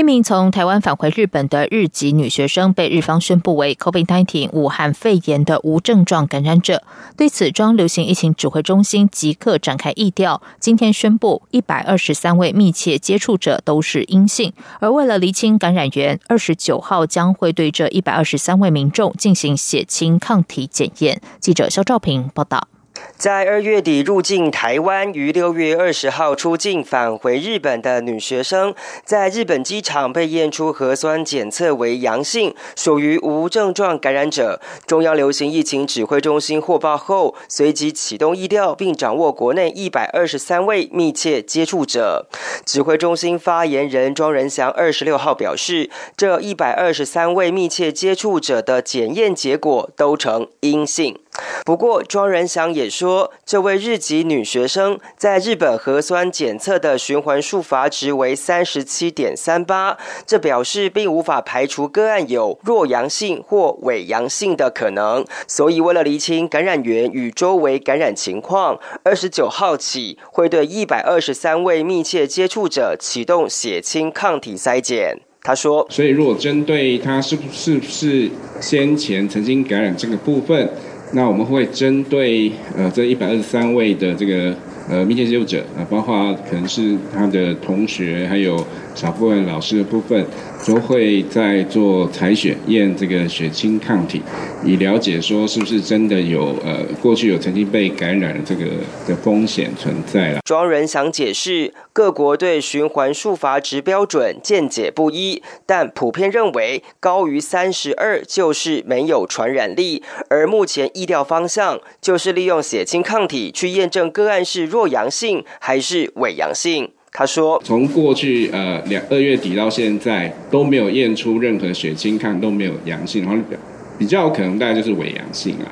一名从台湾返回日本的日籍女学生被日方宣布为 COVID-19 武汉肺炎的无症状感染者。对此，中流行疫情指挥中心即刻展开疫调，今天宣布一百二十三位密切接触者都是阴性。而为了厘清感染源，二十九号将会对这一百二十三位民众进行血清抗体检验。记者肖兆平报道。在二月底入境台湾，于六月二十号出境返回日本的女学生，在日本机场被验出核酸检测为阳性，属于无症状感染者。中央流行疫情指挥中心获报后，随即启动疫调，并掌握国内一百二十三位密切接触者。指挥中心发言人庄仁祥二十六号表示，这一百二十三位密切接触者的检验结果都呈阴性。不过，庄仁祥也说，这位日籍女学生在日本核酸检测的循环数阀值为三十七点三八，这表示并无法排除个案有弱阳性或伪阳性的可能。所以，为了厘清感染源与周围感染情况，二十九号起会对一百二十三位密切接触者启动血清抗体筛检。他说：“所以，如果针对他是不是不是先前曾经感染这个部分。”那我们会针对呃这一百二十三位的这个呃密切接触者啊，包括可能是他的同学，还有少部分老师的部分。都会在做采血验这个血清抗体，以了解说是不是真的有呃过去有曾经被感染的这个的风险存在了。庄人想解释，各国对循环数阀值标准见解不一，但普遍认为高于三十二就是没有传染力，而目前意调方向就是利用血清抗体去验证个案是弱阳性还是伪阳性。他说：“从过去呃两二月底到现在都没有验出任何血清看都没有阳性，然后比较可能大概就是伪阳性啊。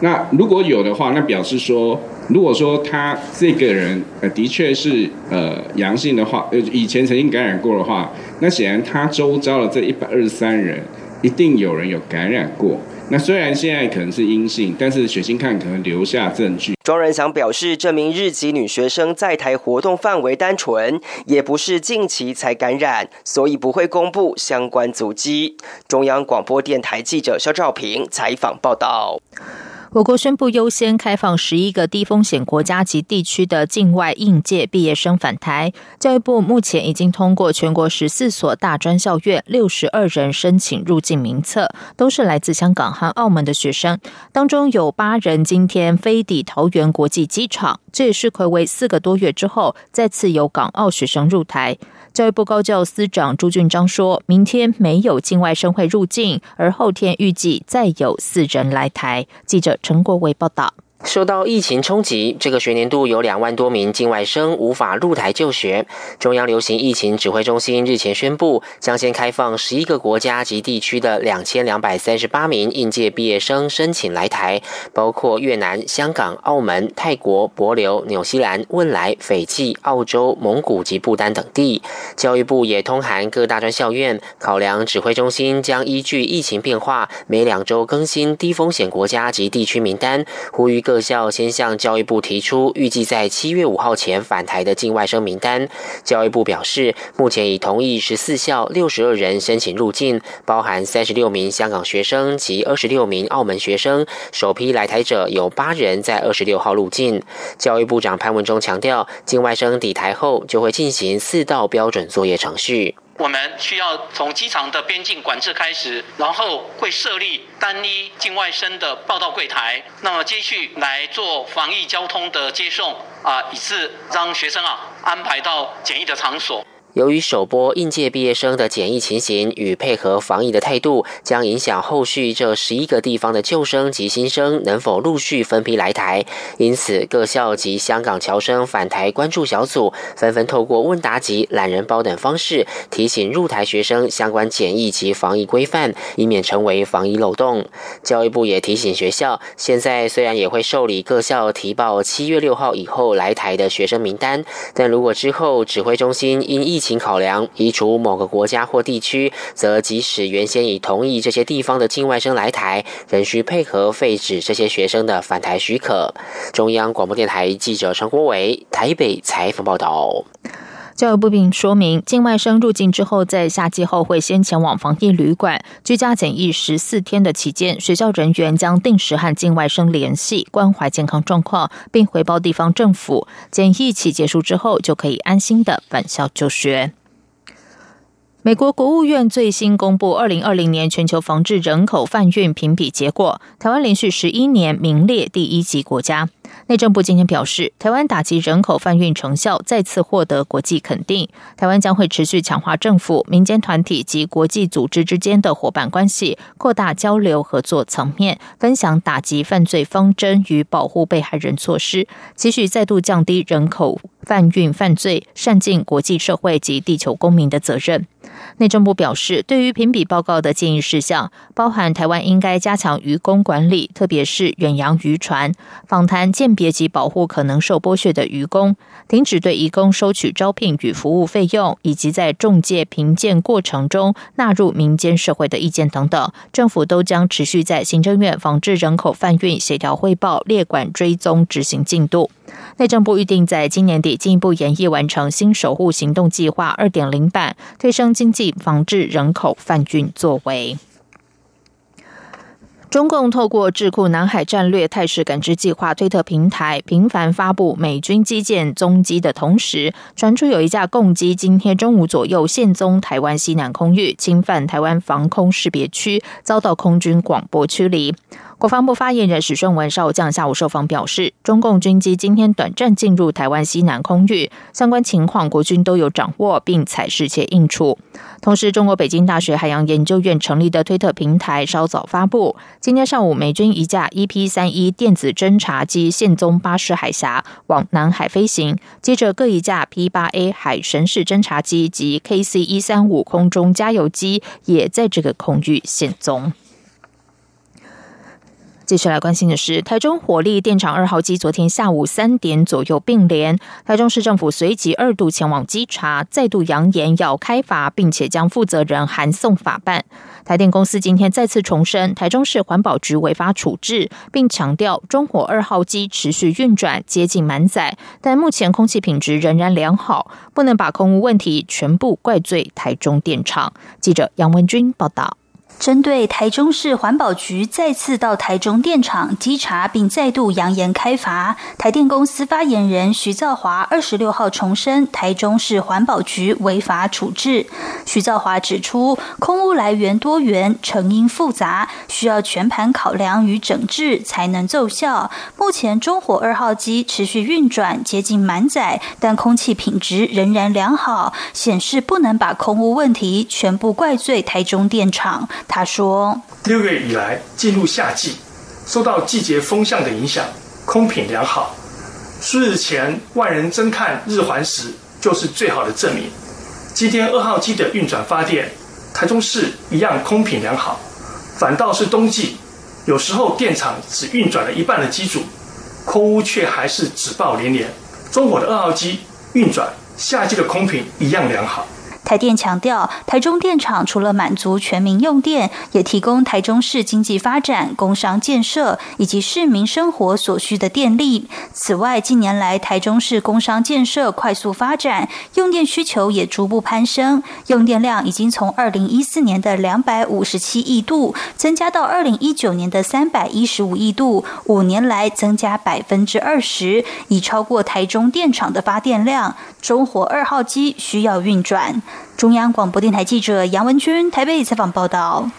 那如果有的话，那表示说，如果说他这个人呃的确是呃阳性的话，呃以前曾经感染过的话，那显然他周遭的这一百二十三人一定有人有感染过。”那虽然现在可能是阴性，但是血清看可能留下证据。庄仁祥表示，这名日籍女学生在台活动范围单纯，也不是近期才感染，所以不会公布相关足迹。中央广播电台记者肖照平采访报道。我国宣布优先开放十一个低风险国家及地区的境外应届毕业生返台。教育部目前已经通过全国十四所大专校院六十二人申请入境名册，都是来自香港和澳门的学生，当中有八人今天飞抵桃园国际机场。这也是暌违四个多月之后，再次有港澳学生入台。教育部高教司长朱俊章说：“明天没有境外生会入境，而后天预计再有四人来台。”记者陈国伟报道。受到疫情冲击，这个学年度有两万多名境外生无法入台就学。中央流行疫情指挥中心日前宣布，将先开放十一个国家及地区的两千两百三十八名应届毕业生申请来台，包括越南、香港、澳门、泰国、博琉、纽西兰、汶莱、斐济、澳洲、蒙古及不丹等地。教育部也通函各大专校院，考量指挥中心将依据疫情变化，每两周更新低风险国家及地区名单，呼吁各。各校先向教育部提出预计在七月五号前返台的境外生名单。教育部表示，目前已同意十四校六十二人申请入境，包含三十六名香港学生及二十六名澳门学生。首批来台者有八人在二十六号入境。教育部长潘文忠强调，境外生抵台后就会进行四道标准作业程序。我们需要从机场的边境管制开始，然后会设立单一境外生的报到柜台，那么接续来做防疫交通的接送啊，以致让学生啊安排到检疫的场所。由于首波应届毕业生的检疫情形与配合防疫的态度，将影响后续这十一个地方的旧生及新生能否陆续分批来台。因此，各校及香港侨生返台关注小组纷纷透过问答及懒人包等方式，提醒入台学生相关检疫及防疫规范，以免成为防疫漏洞。教育部也提醒学校，现在虽然也会受理各校提报七月六号以后来台的学生名单，但如果之后指挥中心因疫情请考量移除某个国家或地区，则即使原先已同意这些地方的境外生来台，仍需配合废止这些学生的返台许可。中央广播电台记者陈国伟台北采访报道。教育部并说明，境外生入境之后，在夏季后会先前往防疫旅馆居家检疫十四天的期间，学校人员将定时和境外生联系，关怀健康状况，并回报地方政府。检疫期结束之后，就可以安心的返校就学。美国国务院最新公布二零二零年全球防治人口贩运评比结果，台湾连续十一年名列第一级国家。内政部今天表示，台湾打击人口贩运成效再次获得国际肯定。台湾将会持续强化政府、民间团体及国际组织之间的伙伴关系，扩大交流合作层面，分享打击犯罪方针与保护被害人措施，继续再度降低人口贩运犯罪，善尽国际社会及地球公民的责任。内政部表示，对于评比报告的建议事项，包含台湾应该加强渔工管理，特别是远洋渔船，访谈鉴别及保护可能受剥削的渔工，停止对渔工收取招聘与服务费用，以及在中介评鉴过程中纳入民间社会的意见等等，政府都将持续在行政院防治人口贩运协调汇报列管追踪执行进度。内政部预定在今年底进一步研议完成新守护行动计划二点零版，推升经济防治人口贩运作为。中共透过智库南海战略态势感知计划推特平台频繁发布美军基建踪迹的同时，传出有一架共机今天中午左右现踪台湾西南空域，侵犯台湾防空识别区，遭到空军广播驱离。国防部发言人史顺文少将下午受访表示，中共军机今天短暂进入台湾西南空域，相关情况国军都有掌握，并采视且应处。同时，中国北京大学海洋研究院成立的推特平台稍早发布，今天上午美军一架 EP 三一电子侦察机现踪巴士海峡，往南海飞行。接着，各一架 P 八 A 海神式侦察机及 KC 一三五空中加油机也在这个空域现踪。接下来关心的是，台中火力电厂二号机昨天下午三点左右并联，台中市政府随即二度前往稽查，再度扬言要开罚，并且将负责人函送法办。台电公司今天再次重申，台中市环保局违法处置，并强调中火二号机持续运转，接近满载，但目前空气品质仍然良好，不能把空污问题全部怪罪台中电厂。记者杨文君报道。针对台中市环保局再次到台中电厂稽查，并再度扬言开罚，台电公司发言人徐兆华二十六号重申台中市环保局违法处置。徐兆华指出，空污来源多元，成因复杂，需要全盘考量与整治才能奏效。目前中火二号机持续运转，接近满载，但空气品质仍然良好，显示不能把空污问题全部怪罪台中电厂。他说：“六月以来进入夏季，受到季节风向的影响，空品良好。数日前万人争看日环食，就是最好的证明。今天二号机的运转发电，台中市一样空品良好。反倒是冬季，有时候电厂只运转了一半的机组，空污却还是纸爆连连。中火的二号机运转，夏季的空品一样良好。”台电强调，台中电厂除了满足全民用电，也提供台中市经济发展、工商建设以及市民生活所需的电力。此外，近年来台中市工商建设快速发展，用电需求也逐步攀升，用电量已经从二零一四年的两百五十七亿度增加到二零一九年的三百一十五亿度，五年来增加百分之二十，已超过台中电厂的发电量。中火二号机需要运转。中央广播电台记者杨文君台北采访报道：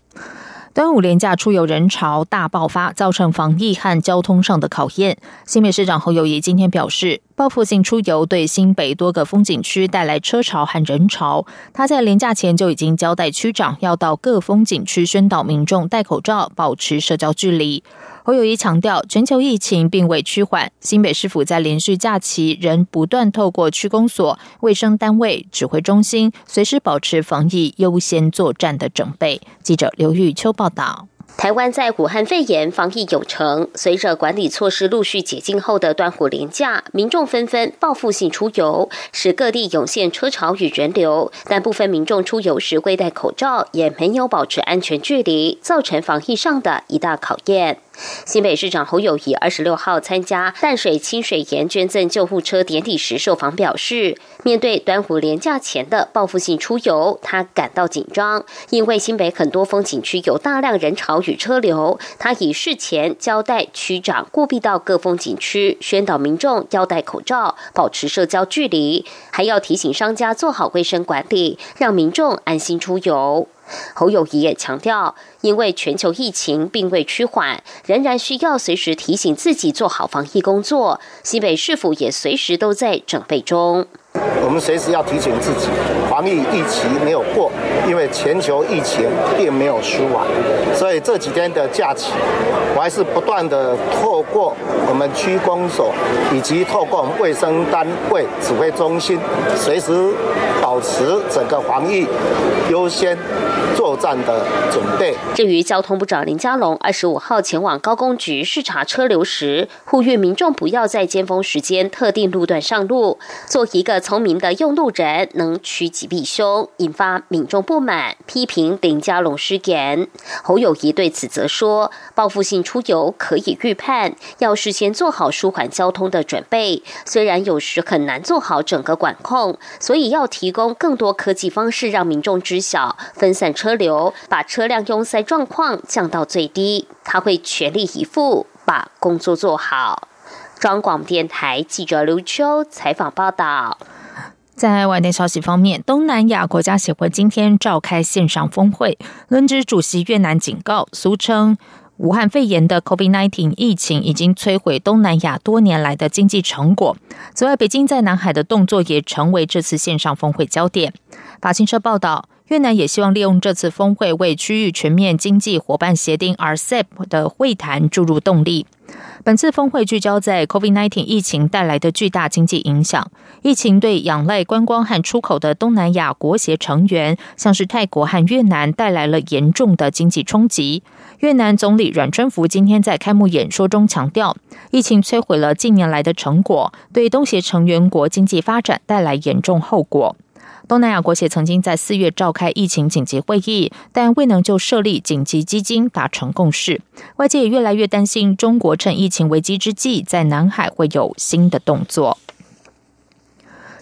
端午连假出游人潮大爆发，造成防疫和交通上的考验。新北市长侯友谊今天表示，报复性出游对新北多个风景区带来车潮和人潮。他在廉假前就已经交代区长要到各风景区宣导民众戴口罩、保持社交距离。侯友谊强调，全球疫情并未趋缓，新北市府在连续假期仍不断透过区公所、卫生单位、指挥中心，随时保持防疫优先作战的准备。记者刘玉秋报道。台湾在武汉肺炎防疫有成，随着管理措施陆续解禁后的端午连假，民众纷纷报复性出游，使各地涌现车潮与人流。但部分民众出游时未戴口罩，也没有保持安全距离，造成防疫上的一大考验。新北市长侯友谊二十六号参加淡水清水岩捐赠救护车典礼时受访表示，面对端午连假前的报复性出游，他感到紧张，因为新北很多风景区有大量人潮与车流。他以事前交代区长务必到各风景区宣导民众要戴口罩、保持社交距离，还要提醒商家做好卫生管理，让民众安心出游。侯友谊也强调，因为全球疫情并未趋缓，仍然需要随时提醒自己做好防疫工作。西北市府也随时都在准备中。我们随时要提醒自己，防疫疫情没有过，因为全球疫情并没有舒缓，所以这几天的假期，我还是不断的透过我们区公所以及透过我们卫生单位指挥中心，随时保持整个防疫优先作战的准备。至于交通部长林佳龙二十五号前往高工局视察车流时，呼吁民众不要在尖峰时间特定路段上路，做一个。聪明的用路人能趋吉避凶，引发民众不不满，批评林佳龙失言。侯友谊对此则说：“报复性出游可以预判，要事先做好舒缓交通的准备。虽然有时很难做好整个管控，所以要提供更多科技方式让民众知晓，分散车流，把车辆拥塞状况降到最低。他会全力以赴把工作做好。”中广电台记者刘秋采访报道。在外电消息方面，东南亚国家协会今天召开线上峰会，轮值主席越南警告，俗称武汉肺炎的 COVID-19 疫情已经摧毁东南亚多年来的经济成果。此外，北京在南海的动作也成为这次线上峰会焦点。法新社报道。越南也希望利用这次峰会为区域全面经济伙伴协定 （RCEP） 的会谈注入动力。本次峰会聚焦在 COVID-19 疫情带来的巨大经济影响。疫情对仰赖观光和出口的东南亚国协成员，像是泰国和越南，带来了严重的经济冲击。越南总理阮春福今天在开幕演说中强调，疫情摧毁了近年来的成果，对东协成员国经济发展带来严重后果。东南亚国协曾经在四月召开疫情紧急会议，但未能就设立紧急基金达成共识。外界也越来越担心，中国趁疫情危机之际，在南海会有新的动作。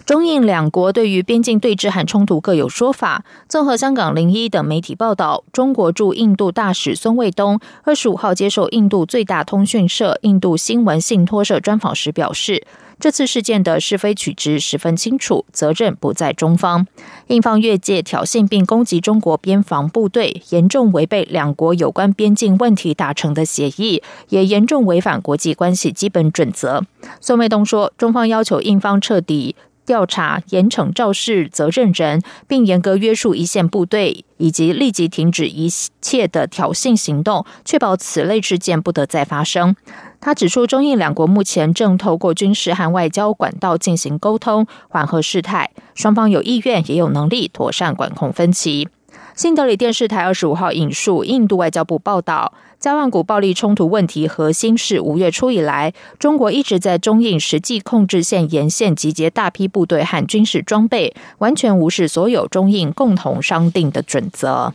中印两国对于边境对峙和冲突各有说法。综合香港零一等媒体报道，中国驻印度大使孙卫东二十五号接受印度最大通讯社印度新闻信托社专访时表示。这次事件的是非曲直十分清楚，责任不在中方。印方越界挑衅并攻击中国边防部队，严重违背两国有关边境问题达成的协议，也严重违反国际关系基本准则。宋卫东说，中方要求印方彻底。调查严惩肇事责任人，并严格约束一线部队，以及立即停止一切的挑衅行动，确保此类事件不得再发生。他指出，中印两国目前正透过军事和外交管道进行沟通，缓和事态。双方有意愿，也有能力妥善管控分歧。新德里电视台二十五号引述印度外交部报道。加万古暴力冲突问题核心是五月初以来，中国一直在中印实际控制线沿线集结大批部队和军事装备，完全无视所有中印共同商定的准则。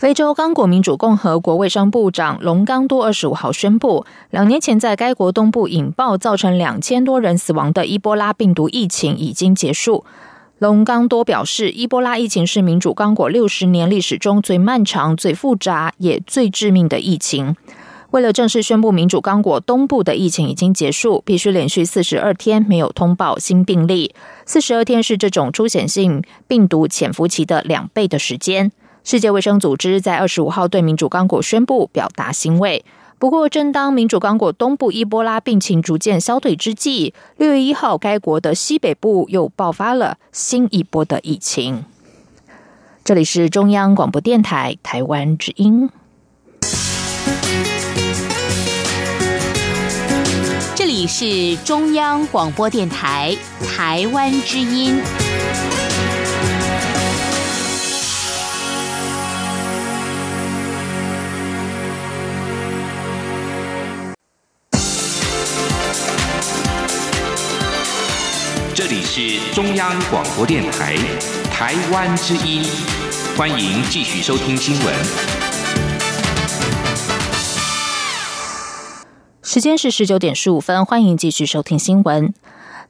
非洲刚果民主共和国卫生部长龙刚多二十五号宣布，两年前在该国东部引爆造成两千多人死亡的伊波拉病毒疫情已经结束。龙刚多表示，伊波拉疫情是民主刚果六十年历史中最漫长、最复杂也最致命的疫情。为了正式宣布民主刚果东部的疫情已经结束，必须连续四十二天没有通报新病例。四十二天是这种出险性病毒潜伏期的两倍的时间。世界卫生组织在二十五号对民主刚果宣布表达欣慰。不过，正当民主刚果东部伊波拉病情逐渐消退之际，六月一号，该国的西北部又爆发了新一波的疫情。这里是中央广播电台台湾之音。这里是中央广播电台台湾之音。是中央广播电台台湾之音，欢迎继续收听新闻。时间是十九点十五分，欢迎继续收听新闻。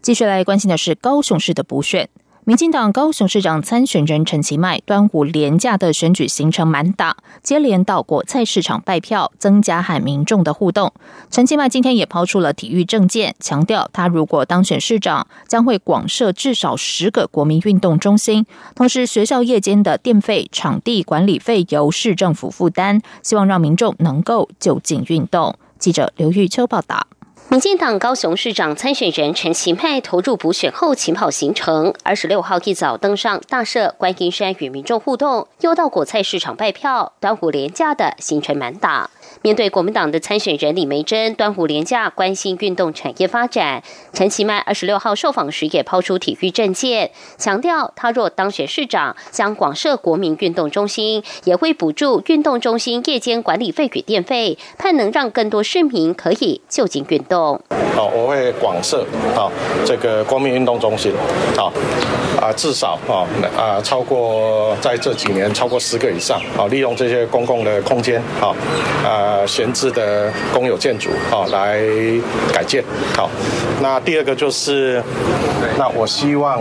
继续来关心的是高雄市的补选。民进党高雄市长参选人陈其迈端午连假的选举行程满打，接连到国菜市场拜票，增加和民众的互动。陈其迈今天也抛出了体育政见，强调他如果当选市长，将会广设至少十个国民运动中心，同时学校夜间的电费、场地管理费由市政府负担，希望让民众能够就近运动。记者刘玉秋报道。民进党高雄市长参选人陈其迈投入补选后起跑行程，二十六号一早登上大社观音山与民众互动，又到果菜市场拜票，端午廉价的行程满档。面对国民党的参选人李梅珍，端午连假关心运动产业发展，陈其迈二十六号受访时也抛出体育政见，强调他若当选市长，将广设国民运动中心，也会补助运动中心夜间管理费与电费，盼能让更多市民可以就近运动。好，我会广设好这个国民运动中心，好啊，至少啊啊超过在这几年超过十个以上，好利用这些公共的空间，好啊。呃，闲置的公有建筑啊，来改建。好，那第二个就是，那我希望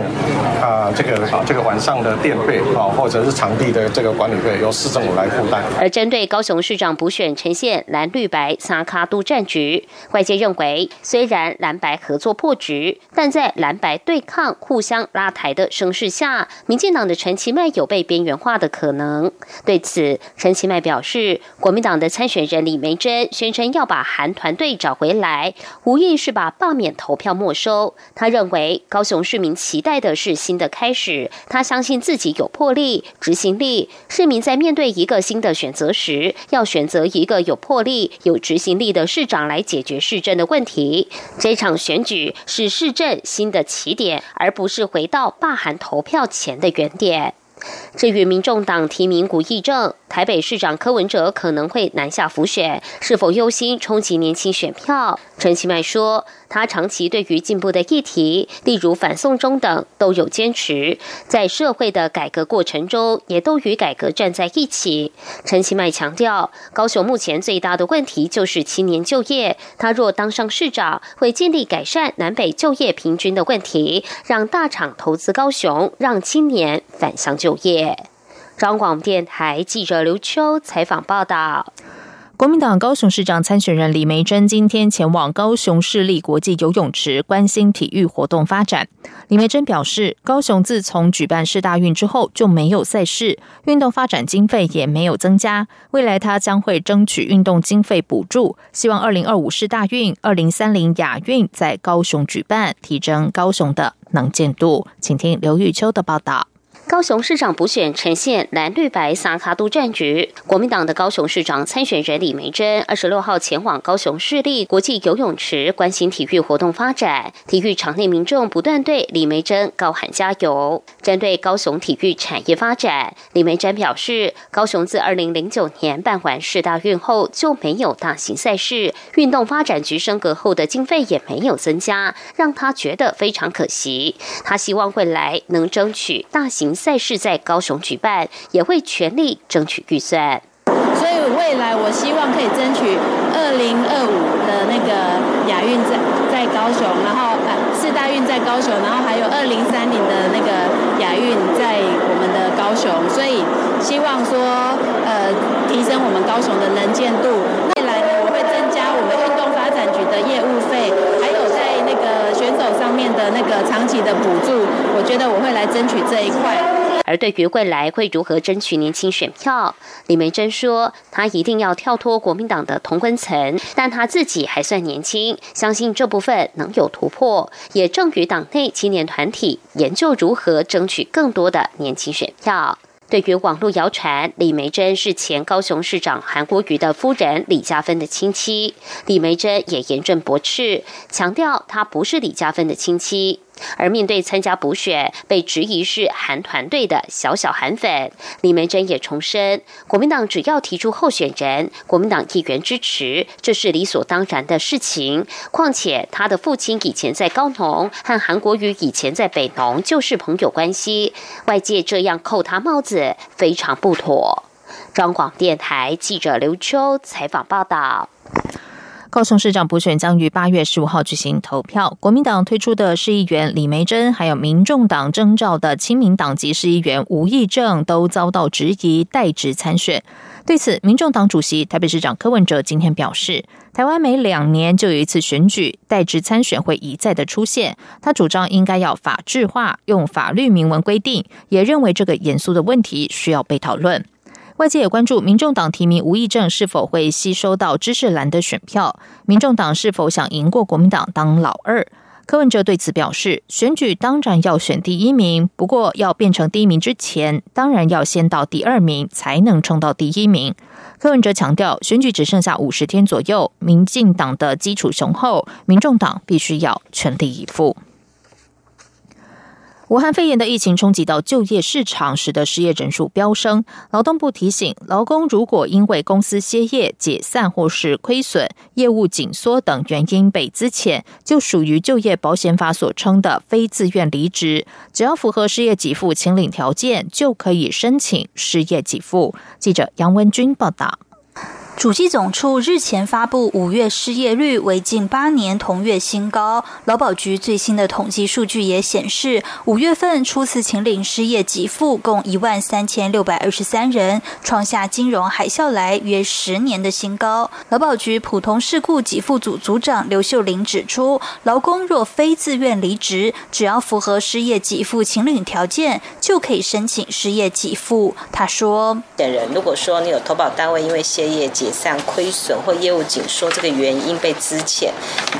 啊，这个这个晚上的电费啊，或者是场地的这个管理费，由市政府来负担。而针对高雄市长补选呈现蓝绿白三卡都战局，外界认为，虽然蓝白合作破局，但在蓝白对抗、互相拉台的声势下，民进党的陈其迈有被边缘化的可能。对此，陈其迈表示，国民党的参选人。李梅珍宣称要把韩团队找回来，无疑是把罢免投票没收。他认为高雄市民期待的是新的开始，他相信自己有魄力、执行力。市民在面对一个新的选择时，要选择一个有魄力、有执行力的市长来解决市政的问题。这场选举是市政新的起点，而不是回到罢韩投票前的原点。至于民众党提名古义正。台北市长柯文哲可能会南下浮选，是否忧心冲击年轻选票？陈其迈说，他长期对于进步的议题，例如反送中等，都有坚持，在社会的改革过程中，也都与改革站在一起。陈其迈强调，高雄目前最大的问题就是青年就业，他若当上市长，会尽力改善南北就业平均的问题，让大厂投资高雄，让青年返乡就业。张广电台记者刘秋采访报道：国民党高雄市长参选人李梅珍今天前往高雄市立国际游泳池关心体育活动发展。李梅珍表示，高雄自从举办市大运之后就没有赛事，运动发展经费也没有增加。未来他将会争取运动经费补助，希望二零二五市大运、二零三零亚运在高雄举办，提升高雄的能见度。请听刘玉秋的报道。高雄市长补选呈现蓝绿白萨卡都战局。国民党的高雄市长参选人李梅珍二十六号前往高雄市立国际游泳池关心体育活动发展，体育场内民众不断对李梅珍高喊加油。针对高雄体育产业发展，李梅珍表示，高雄自二零零九年办完世大运后就没有大型赛事，运动发展局升格后的经费也没有增加，让他觉得非常可惜。他希望未来能争取大型。赛事在高雄举办，也会全力争取预算。所以未来我希望可以争取二零二五的那个亚运在在高雄，然后呃四大运在高雄，然后还有二零三零的那个亚运在我们的高雄。所以希望说呃提升我们高雄的能见度。未来呢，我会增加我们运动发展局的业务费，上面的那个长期的补助。我觉得我会来争取这一块。而对于未来会如何争取年轻选票，李梅珍说：“她一定要跳脱国民党的同温层，但她自己还算年轻，相信这部分能有突破。也正与党内青年团体研究如何争取更多的年轻选票。”对于网络谣传李梅珍是前高雄市长韩国瑜的夫人李嘉芬的亲戚，李梅珍也严正驳斥，强调她不是李嘉芬的亲戚。而面对参加补选被质疑是韩团队的小小韩粉，李梅珍也重申，国民党只要提出候选人，国民党议员支持，这是理所当然的事情。况且他的父亲以前在高农，和韩国瑜以前在北农就是朋友关系，外界这样扣他帽子非常不妥。中广电台记者刘秋采访报道。高雄市长补选将于八月十五号举行投票。国民党推出的市议员李梅珍，还有民众党征召的亲民党籍市议员吴益政，都遭到质疑代职参选。对此，民众党主席台北市长柯文哲今天表示，台湾每两年就有一次选举，代职参选会一再的出现。他主张应该要法制化，用法律明文规定，也认为这个严肃的问题需要被讨论。外界也关注民众党提名吴益政是否会吸收到知识蓝的选票，民众党是否想赢过国民党当老二？柯文哲对此表示，选举当然要选第一名，不过要变成第一名之前，当然要先到第二名，才能冲到第一名。柯文哲强调，选举只剩下五十天左右，民进党的基础雄厚，民众党必须要全力以赴。武汉肺炎的疫情冲击到就业市场，使得失业人数飙升。劳动部提醒，劳工如果因为公司歇业、解散或是亏损、业务紧缩等原因被资遣，就属于就业保险法所称的非自愿离职。只要符合失业给付请领条件，就可以申请失业给付。记者杨文军报道。主计总处日前发布五月失业率为近八年同月新高。劳保局最新的统计数据也显示，五月份初次请领失业给付共一万三千六百二十三人，创下金融海啸来约十年的新高。劳保局普通事故给付组组长刘秀玲指出，劳工若非自愿离职，只要符合失业给付请领条件，就可以申请失业给付。他说：“本人如果说你有投保单位因为歇业像。”亏损或业务紧缩这个原因被资遣，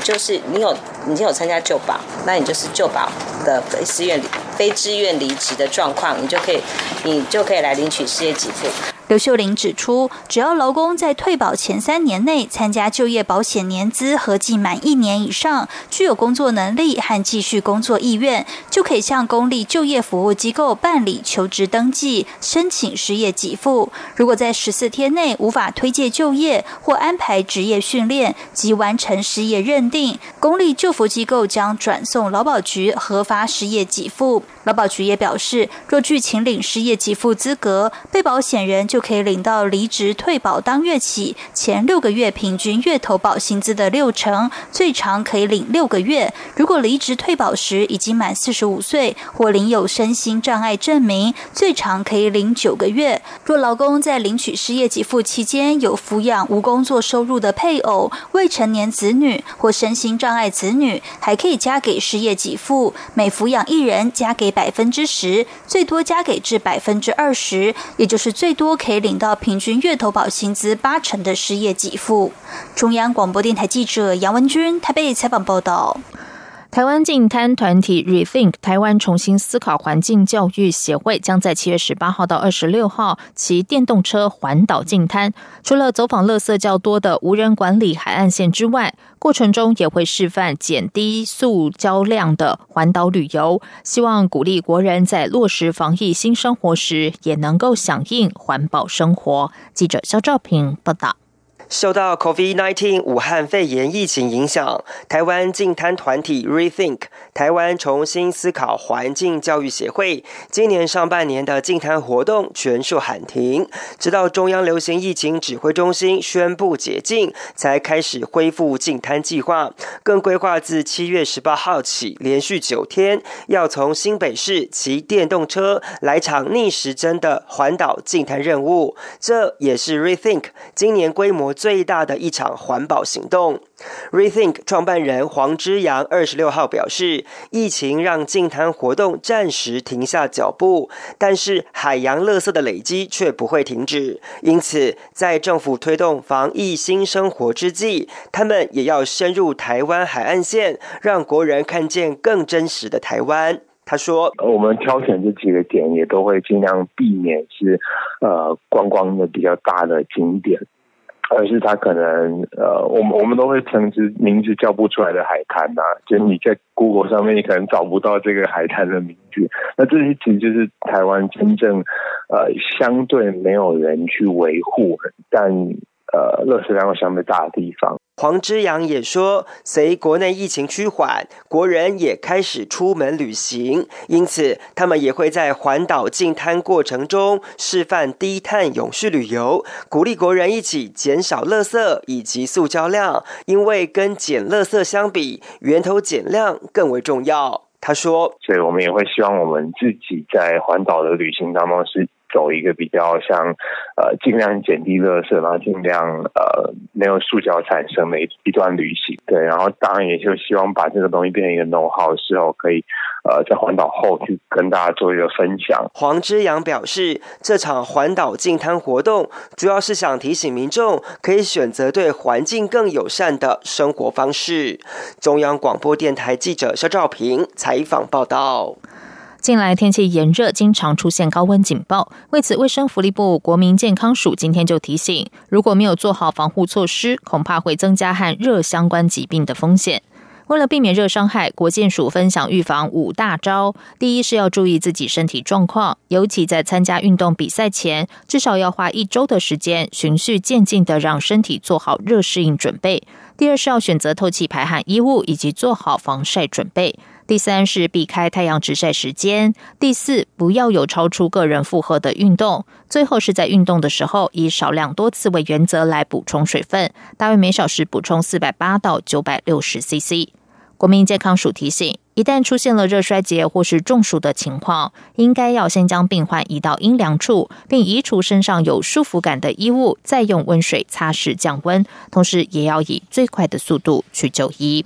就是你有你有参加旧保，那你就是旧保的非自愿非自愿离职的状况，你就可以你就可以来领取失业给付。刘秀玲指出，只要劳工在退保前三年内参加就业保险年资合计满一年以上，具有工作能力和继续工作意愿，就可以向公立就业服务机构办理求职登记，申请失业给付。如果在十四天内无法推介就业或安排职业训练及完成失业认定，公立就服机构将转送劳保局核发失业给付。劳保局也表示，若具请领失业给付资格，被保险人就可以领到离职退保当月起前六个月平均月投保薪资的六成，最长可以领六个月。如果离职退保时已经满四十五岁或领有身心障碍证明，最长可以领九个月。若劳工在领取失业给付期间有抚养无工作收入的配偶、未成年子女或身心障碍子女，还可以加给失业给付，每抚养一人加给。百分之十，最多加给至百分之二十，也就是最多可以领到平均月投保薪资八成的失业给付。中央广播电台记者杨文军台北采访报道。台湾净滩团体 Rethink 台湾重新思考环境教育协会将在七月十八号到二十六号骑电动车环岛净滩。除了走访垃圾较多的无人管理海岸线之外，过程中也会示范减低塑胶量的环岛旅游，希望鼓励国人在落实防疫新生活时，也能够响应环保生活。记者肖兆平报道。受到 COVID-19 武汉肺炎疫情影响，台湾净滩团体 Rethink 台湾重新思考环境教育协会今年上半年的净滩活动全数喊停，直到中央流行疫情指挥中心宣布解禁，才开始恢复净滩计划。更规划自七月十八号起，连续九天要从新北市骑电动车来场逆时针的环岛净滩任务。这也是 Rethink 今年规模。最大的一场环保行动。Rethink 创办人黄之阳二十六号表示，疫情让净滩活动暂时停下脚步，但是海洋垃圾的累积却不会停止。因此，在政府推动防疫新生活之际，他们也要深入台湾海岸线，让国人看见更真实的台湾。他说：“我们挑选这几个点，也都会尽量避免是呃观光的比较大的景点。”而是他可能呃，我们我们都会称之名字叫不出来的海滩呐，就是你在 Google 上面你可能找不到这个海滩的名字。那这些其实就是台湾真正呃相对没有人去维护，但呃，垃圾量又相对大的地方。黄之阳也说，随国内疫情趋缓，国人也开始出门旅行，因此他们也会在环岛净滩过程中示范低碳永续旅游，鼓励国人一起减少垃圾以及塑胶量，因为跟减垃圾相比，源头减量更为重要。他说，所以我们也会希望我们自己在环岛的旅行当中是。走一个比较像，呃，尽量减低热色，然后尽量呃没有塑胶产生的一一段旅行。对，然后当然也就希望把这个东西变成一个 know how 时候，可以呃在环岛后去跟大家做一个分享。黄之阳表示，这场环岛净滩活动主要是想提醒民众可以选择对环境更友善的生活方式。中央广播电台记者肖兆平采访报道。近来天气炎热，经常出现高温警报。为此，卫生福利部国民健康署今天就提醒，如果没有做好防护措施，恐怕会增加和热相关疾病的风险。为了避免热伤害，国健署分享预防五大招。第一是要注意自己身体状况，尤其在参加运动比赛前，至少要花一周的时间，循序渐进的让身体做好热适应准备。第二是要选择透气排汗衣物，以及做好防晒准备。第三是避开太阳直晒时间，第四不要有超出个人负荷的运动，最后是在运动的时候以少量多次为原则来补充水分，大约每小时补充四百八到九百六十 CC。国民健康署提醒，一旦出现了热衰竭或是中暑的情况，应该要先将病患移到阴凉处，并移除身上有舒服感的衣物，再用温水擦拭降温，同时也要以最快的速度去就医。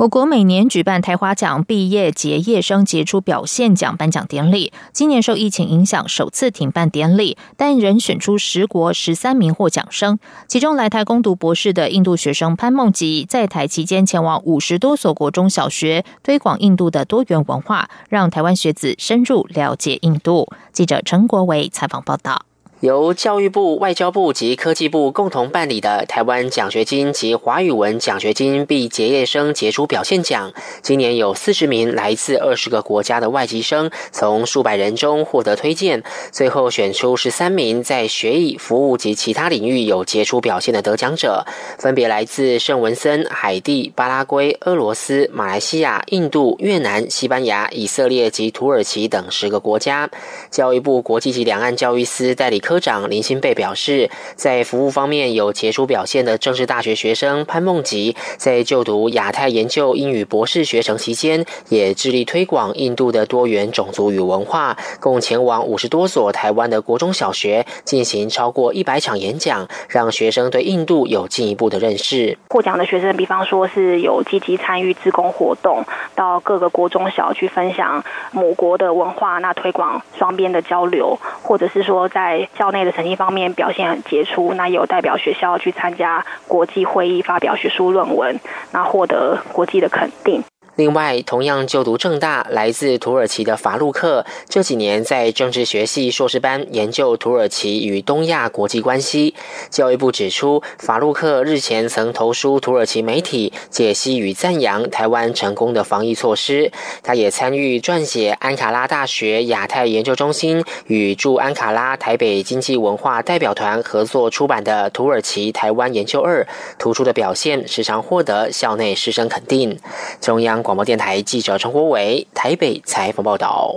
我国每年举办台华奖毕业结业生杰出表现奖颁奖典礼，今年受疫情影响首次停办典礼，但仍选出十国十三名获奖生。其中来台攻读博士的印度学生潘梦吉，在台期间前往五十多所国中小学推广印度的多元文化，让台湾学子深入了解印度。记者陈国伟采访报道。由教育部、外交部及科技部共同办理的台湾奖学金及华语文奖学金毕结业生杰出表现奖，今年有四十名来自二十个国家的外籍生，从数百人中获得推荐，最后选出十三名在学艺、服务及其他领域有杰出表现的得奖者，分别来自圣文森、海地、巴拉圭、俄罗斯、马来西亚、印度、越南、西班牙、以色列及土耳其等十个国家。教育部国际及两岸教育司代理。科长林新贝表示，在服务方面有杰出表现的政治大学学生潘梦吉，在就读亚太研究英语博士学程期间，也致力推广印度的多元种族与文化，共前往五十多所台湾的国中小学，进行超过一百场演讲，让学生对印度有进一步的认识。获奖的学生，比方说是有积极参与自工活动，到各个国中小去分享母国的文化，那推广双边的交流，或者是说在校内的成绩方面表现很杰出，那有代表学校去参加国际会议，发表学术论文，那获得国际的肯定。另外，同样就读正大、来自土耳其的法路克，这几年在政治学系硕士班研究土耳其与东亚国际关系。教育部指出，法路克日前曾投书土耳其媒体，解析与赞扬台湾成功的防疫措施。他也参与撰写安卡拉大学亚太研究中心与驻安卡拉台北经济文化代表团合作出版的《土耳其台湾研究二》，突出的表现时常获得校内师生肯定。中央。广播电台记者陈国伟台北采访报道。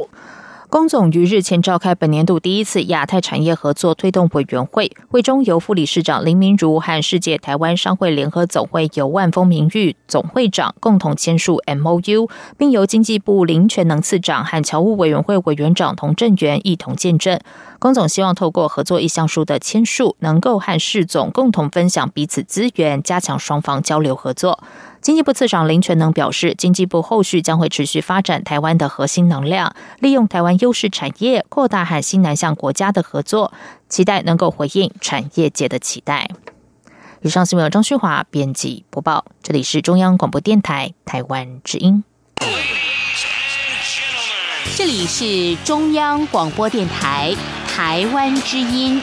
工总于日前召开本年度第一次亚太产业合作推动委员会，会中由副理事长林明如和世界台湾商会联合总会由万丰名誉总会长共同签署 M O U，并由经济部林全能次长和侨务委员会委员长童振源一同见证。工总希望透过合作意向书的签署，能够和世总共同分享彼此资源，加强双方交流合作。经济部次长林全能表示，经济部后续将会持续发展台湾的核心能量，利用台湾优势产业，扩大和新南向国家的合作，期待能够回应产业界的期待。以上新闻由张旭华编辑播报，这里是中央广播电台台湾之音。这里是中央广播电台台湾之音。